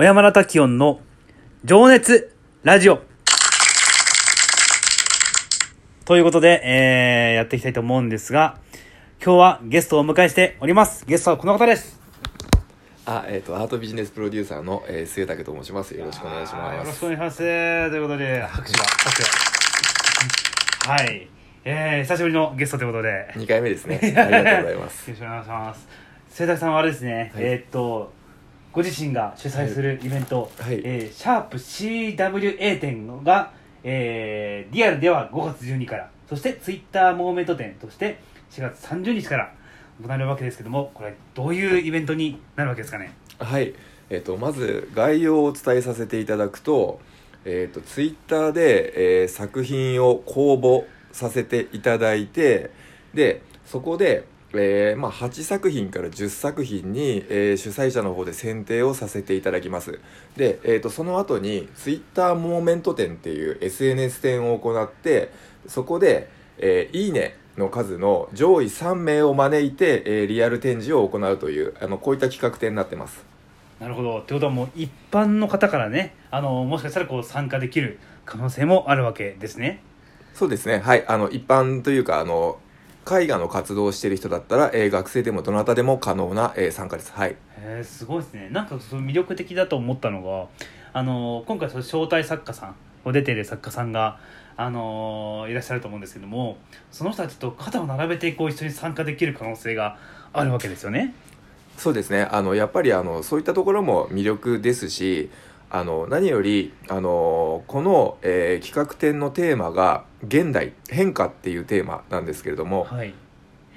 小山田滝音の情熱ラジオ。ということで、えー、やっていきたいと思うんですが、今日はゲストをお迎えしております。ゲストはこの方です。あ、えっ、とアートビジネスプロデューサーの、えー、末武と申します。よろしくお願いします。よろしくお願いします。ということで、拍手が、拍手が。はい。えー、久しぶりのゲストということで。二回目ですね。ありがとうございます。よろしくお願いします。末田さんはあれですね、はいえーっと、ご自身が主催するイベント、はいえーシャープ CWA 展が、えーリアルでは5月12日から、そしてツイッターモーメント展として4月30日から行われるわけですけども、これどういうイベントになるわけですかね？はい。えっ、とまず概要をお伝えさせていただくと、えっ、とツイッターで、えー作品を公募させていただいて、でそこで。えーまあ、8作品から10作品に、えー主催者の方で選定をさせていただきますで、えー、とその後にツイッターモーメント展っていう SNS 展を行ってそこで、えーいいねの数の上位3名を招いて、えーリアル展示を行うというあのこういった企画展になってますなるほど。ってことはもう一般の方からね、あの、もしかしたらこう参加できる可能性もあるわけですね。そうですねはいあの一般というかあの絵画の活動をしている人だったら、えー学生でもどなたでも可能な、えー参加ですはい。へえすごいですね。なんかその魅力的だと思ったのがあの今回その招待作家さんを出ている作家さんがあのいらっしゃると思うんですけどもその人たちと肩を並べてこう一緒に参加できる可能性があるわけですよね。そうですね。あのやっぱりあのそういったところも魅力ですしあの何よりあのこの、えー企画展のテーマが「現代変化」っていうテーマなんですけれども、はい、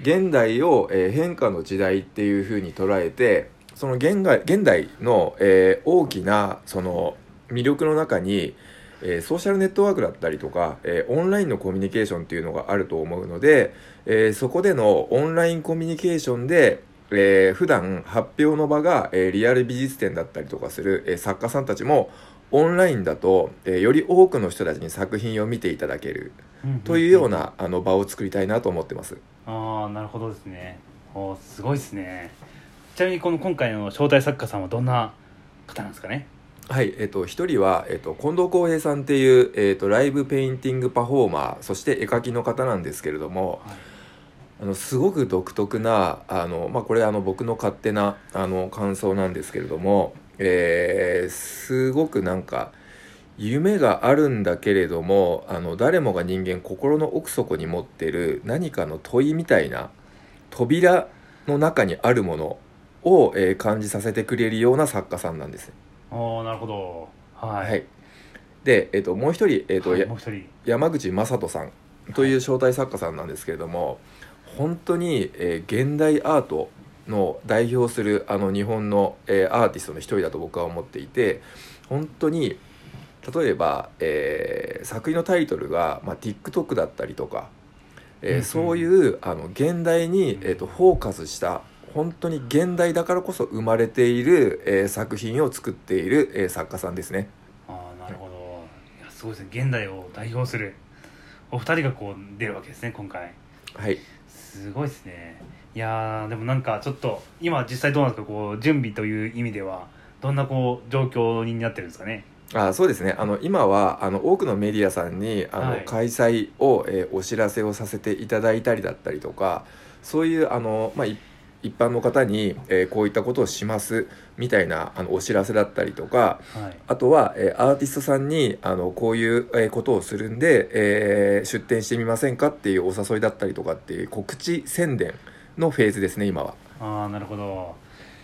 現代を、えー変化の時代っていうふうに捉えてその現代現代の、えー大きなその魅力の中に、えーソーシャルネットワークだったりとか、えーオンラインのコミュニケーションっていうのがあると思うので、えーそこでのオンラインコミュニケーションで、えー普段発表の場が、えーリアル美術展だったりとかする、えー作家さんたちもオンラインだと、えーより多くの人たちに作品を見ていただけるというようなあの場を作りたいなと思ってます。ああなるほどですね。おすごいですね。ちなみにこの今回の招待作家さんはどんな方なんですかね？はい、えっと、一人は、えっと、近藤浩平さんっていう、えっと、ライブペインティングパフォーマーそして絵描きの方なんですけれどもはいあのすごく独特なあの、まあ、これあの僕の勝手なあの感想なんですけれども、えーすごくなんか夢があるんだけれどもあの誰もが人間心の奥底に持ってる何かの問いみたいな扉の中にあるものを、えー感じさせてくれるような作家さんなんです。おーなるほど。はい、はい、で、えっともう一人、えっと山口正人さんという招待作家さんなんですけれども、本当に、えー現代アートの代表するあの日本の、えーアーティストの一人だと僕は思っていて本当に例えば、えー作品のタイトルが、まあ、TikTok だったりとか、えーそういうあの現代に、えー、とフォーカスした本当に現代だからこそ生まれている、えー作品を作っている、えー作家さんですね。ああなるほど。いやすごいですね。現代を代表するお二人がこう出るわけですね今回。はいすごいですね。いやーでもなんかちょっと今実際どうなんですか？こう準備という意味ではどんなこう状況になってるんですかね？あそうですね。あの今はあの多くのメディアさんにあの、はい。開催を、えーお知らせをさせていただいたりだったりとかそういうあの、まあ、い一般の方に、えーこういったことをしますみたいなあのお知らせだったりとかはい。あとは、えーアーティストさんにあのこういう、えーことをするんで、えー出展してみませんかっていうお誘いだったりとかっていう告知宣伝のフェーズですね今は。ああなるほど。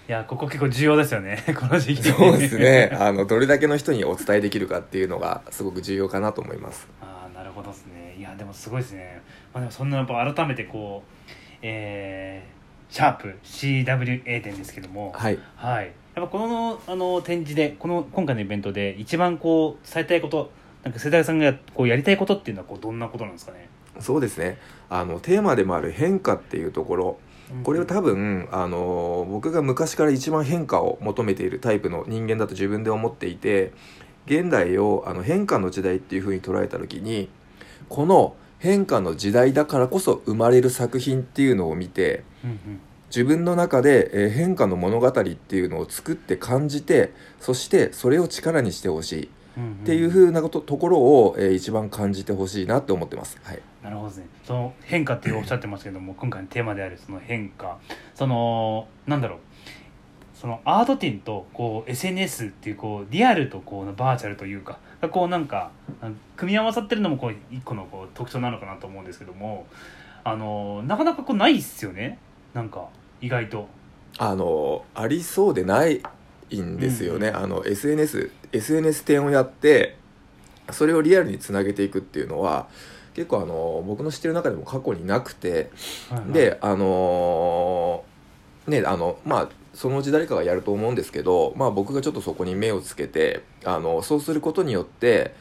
いやここ結構重要ですよね この時期。そうですね。あのどれだけの人にお伝えできるかっていうのがすごく重要かなと思います。ああなるほどですね。いやでもすごいですね、まあ、でもそんなやっぱ改めてこうえー、シャープ CWA 展ですけども。はい。はい。やっぱこのあの展示でこの今回のイベントで一番こう伝えたいことなんか世代さんがこうやりたいことっていうのはこうどんなことなんですかね？そうですね。あのテーマでもある変化っていうところ。これは多分あの僕が昔から一番変化を求めているタイプの人間だと自分で思っていて現代をあの変化の時代っていうふうに捉えた時にこの変化の時代だからこそ生まれる作品っていうのを見てうんうん。自分の中で、えー変化の物語っていうのを作って感じてそしてそれを力にしてほしいっていうふうなことところを、えー一番感じてほしいなって思ってます。はい、なるほどね。その変化っておっしゃってますけども今回のテーマであるその変化。そのなんだろうそのアート展とこう SNS っていうこうリアルとこうバーチャルというかがこうなんかあ組み合わさってるのもこう一個のこう特徴なのかなと思うんですけどもあのなかなかこうないっすよね。なんか意外と。あのありそうでないんですよね、うんあの SNS SNS 展をやってそれをリアルにつなげていくっていうのは結構あの僕の知ってる中でも過去になくてはいはい。であのねあのまあそのうち誰かがやると思うんですけど、まあ、僕がちょっとそこに目をつけてあのそうすることによって、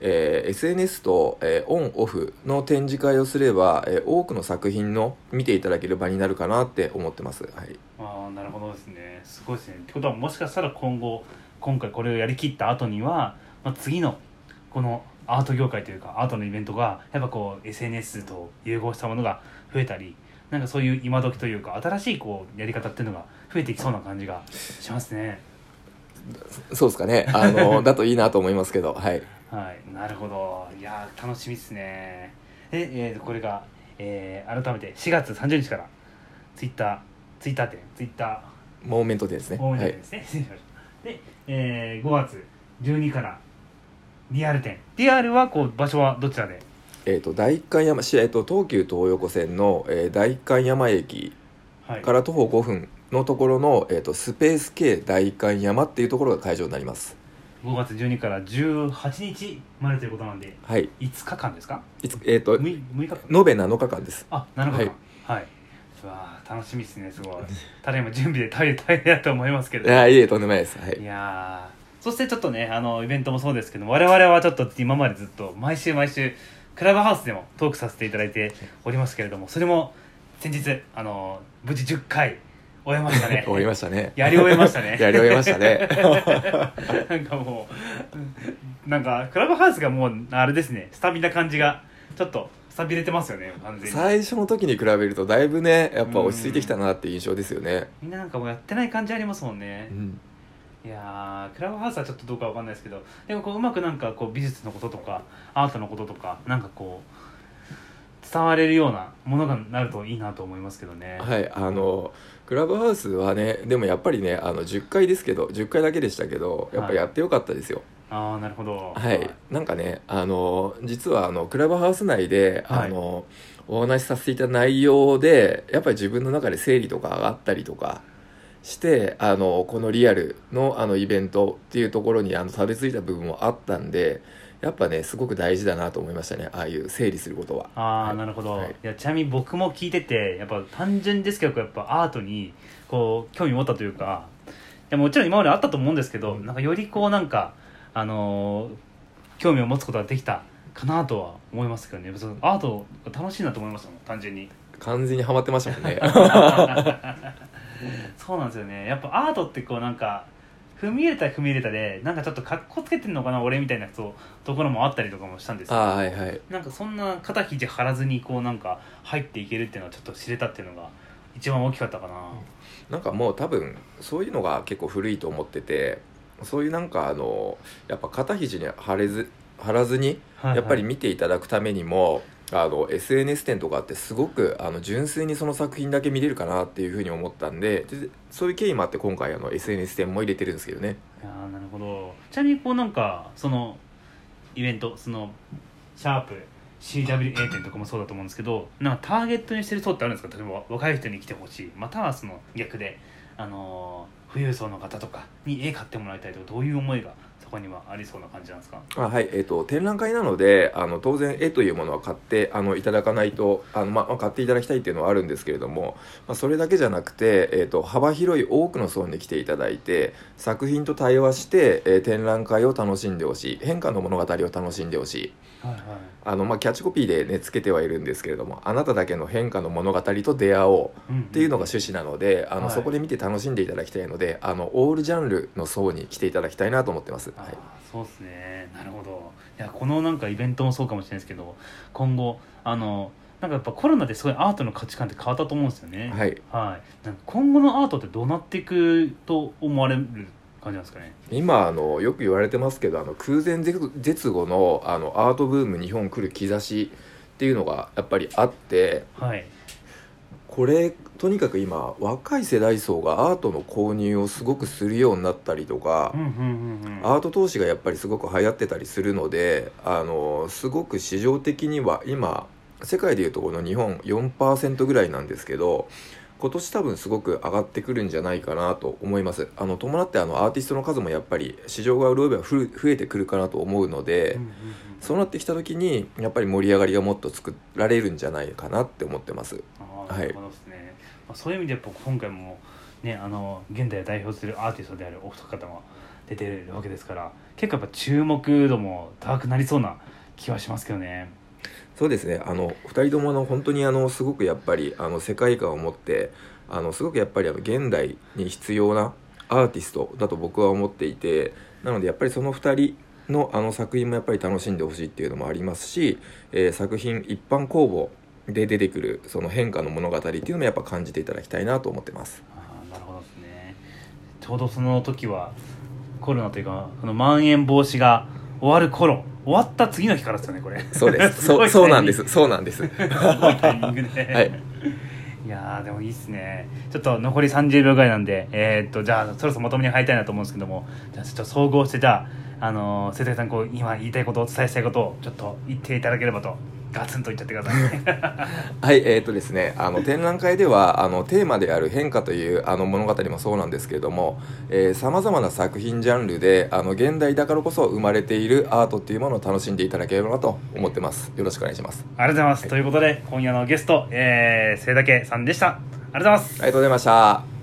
えー SNS と、えーオンオフの展示会をすれば、えー多くの作品の見ていただける場になるかなって思ってます。はい。あなるほどですね。すごいですね。ってことはもしかしたら今後今回これをやりきった後には、まあ、次のこのアート業界というかアートのイベントがやっぱこう SNS と融合したものが増えたりなんかそういう今時というか新しいこうやり方っていうのが増えていきそうな感じがしますね。そうですかね。あの だといいなと思いますけどはい。はい。なるほど。いやー楽しみですね。で、えーこれが、えー改めて4月30日からツイッターツイッター店ツイッターモーメントでですね。大はい分ですね、失礼しました。で、えー5月12からリアル店。リアルはこう場所はどちらでえー、と代官山市、えー、と東急東横線の、えー代官山駅はい。から徒歩5分のところの、えー、とスペース K 代官山っていうところが会場になります。5月12から18日までということなんではい。5日間ですか？いつえっ、と 6, 6日間。延べ7日間です。あ7日間。はい。はい、うわー楽しみですねすごい。ただいま準備で大変大変だと思いますけいどやいえとんでもないです。はい。いやー。そしてちょっとねあのイベントもそうですけど我々はちょっと今までずっと毎週毎週クラブハウスでもトークさせていただいておりますけれどもそれも先日あの無事10回終えましたね。終わりましたね。やり終えましたね。やり終えましたね。なんかもうなんかクラブハウスがもうあれですね。スタビな感じがちょっとスタビれてますよね完全に。最初の時に比べるとだいぶねやっぱ落ち着いてきたなって印象ですよね。みんななんかもうやってない感じありますもんね。うんいやークラブハウスはちょっとどうかわかんないですけどでもこううまくなんかこう美術のこととかアートのこととかなんかこう伝われるようなものがなるといいなと思いますけどね。はいあのクラブハウスはねでもやっぱりねあの10回ですけど10回だけでしたけどやっぱやってよかったですよ、ああなるほど。はい、なんかねあの実はあのクラブハウス内で、はい。あのお話しさせていた内容でやっぱり自分の中で整理とかがあったりとかしてあのこのリアルのあのイベントっていうところにあのたどり着いた部分もあったんでやっぱねすごく大事だなと思いましたねああいう整理することは。ああ、はい。なるほど、はい。い、やちなみに僕も聞いててやっぱ単純ですけどやっぱアートにこう興味持ったというかいやもちろん今まであったと思うんですけど、なんかよりこうなんかあのー興味を持つことができたかなとは思いますけどね。そのアートが楽しいなと思いましたもん単純に。完全にハマってましたもんね そうなんですよね。やっぱアートってこうなんか踏み入れたら踏み入れたでなんかちょっと格好つけてんのかな俺みたいなそうところもあったりとかもしたんですよ。ああはいはい。なんかそんな肩肘張らずにこうなんか入っていけるっていうのはちょっと知れたっていうのが一番大きかったかな、なんかもう多分そういうのが結構古いと思っててそういうなんかあのやっぱ肩肘に張れず張らずにやっぱり見ていただくためにも、あの SNS 展とかってすごくあの純粋にその作品だけ見れるかなっていうふうに思ったんででそういう経緯もあって今回あの SNS 展も入れてるんですけどね。いやなるほど。ちなみにこうなんかそのイベントそのシャープ CWA 店とかもそうだと思うんですけどなんかターゲットにしてる層ってあるんですか？例えば若い人に来てほしい。またはその逆であのー富裕層の方とかに絵買ってもらいたいとかどういう思いがそこにはありそうな感じなんですか？あはいえー、と展覧会なのであの当然絵というものは買ってあのいただかないとあの、まあまあ、買っていただきたいっていうのはあるんですけれども、まあ、それだけじゃなくて、えー、と幅広い多くの層に来ていただいて作品と対話して、えー展覧会を楽しんでほしい変化の物語を楽しんでほしい。はいはいあの、まあ、キャッチコピーでねつけてはいるんですけれどもあなただけの変化の物語と出会おううんっていうのが趣旨なのであの、はい。そこで見て楽しんでいただきたいのであのオールジャンルの層に来ていただきたいなと思ってます。はい。そうですね。なるほど。いやこのなんかイベントもそうかもしれないですけど今後あのなんかやっぱコロナですごいアートの価値観って変わったと思うんですよね。はい。はい、今後のアートってどうなっていくと思われる感じなんですかね。今あのよく言われてますけどあの空前絶絶後のあのアートブーム日本来る兆しっていうのがやっぱりあってはい。これとにかく今若い世代層がアートの購入をすごくするようになったりとかアート投資がやっぱりすごく流行ってたりするのであのすごく市場的には今世界でいうとこの日本4%ぐらいなんですけど今年多分すごく上がってくるんじゃないかなと思います。あの伴ってあのアーティストの数もやっぱり市場が潤えばふ増えてくるかなと思うので、うんうんうんそうなってきた時にやっぱり盛り上がりがもっと作られるんじゃないかなって思ってます。はい。あーなるほどですね、まあ、そういう意味でやっぱ今回もねあの現代を代表するアーティストであるお二方も出てるわけですから結構やっぱ注目度も高くなりそうな気はしますけどねそうですね。あの2人ともの本当にあのすごくやっぱりあの世界観を持ってあのすごくやっぱりあの現代に必要なアーティストだと僕は思っていてなのでやっぱりその2人のあの作品もやっぱり楽しんでほしいっていうのもありますし、えー作品一般公募で出てくるその変化の物語っていうのもやっぱ感じていただきたいなと思ってます。あなるほどですね。ちょうどその時はコロナというかこのまん延防止が終わる頃。終わった次の日からですよねこれ。そうです。そいうそうなんです。そうなんです。すごいタイミングで、はい。いやーでもいいっすね。ちょっと残り30秒ぐらいなんでえーっとじゃあそろそろまとめに入りたいなと思うんですけども。じゃあちょっと総合してじゃああのー、瀬谷さんこう今言いたいことお伝えしたいことをちょっと言っていただければとガツンと言っちゃってください。はい、えーとですね、あの展覧会ではあのテーマである変化というあの物語もそうなんですけれどもさまざまな作品ジャンルであの現代だからこそ生まれているアートっていうものを楽しんでいただければなと思ってます。よろしくお願いします。ありがとうございます、ということで今夜のゲスト、えー、清竹さんでした。ありがとうございます。ありがとうございました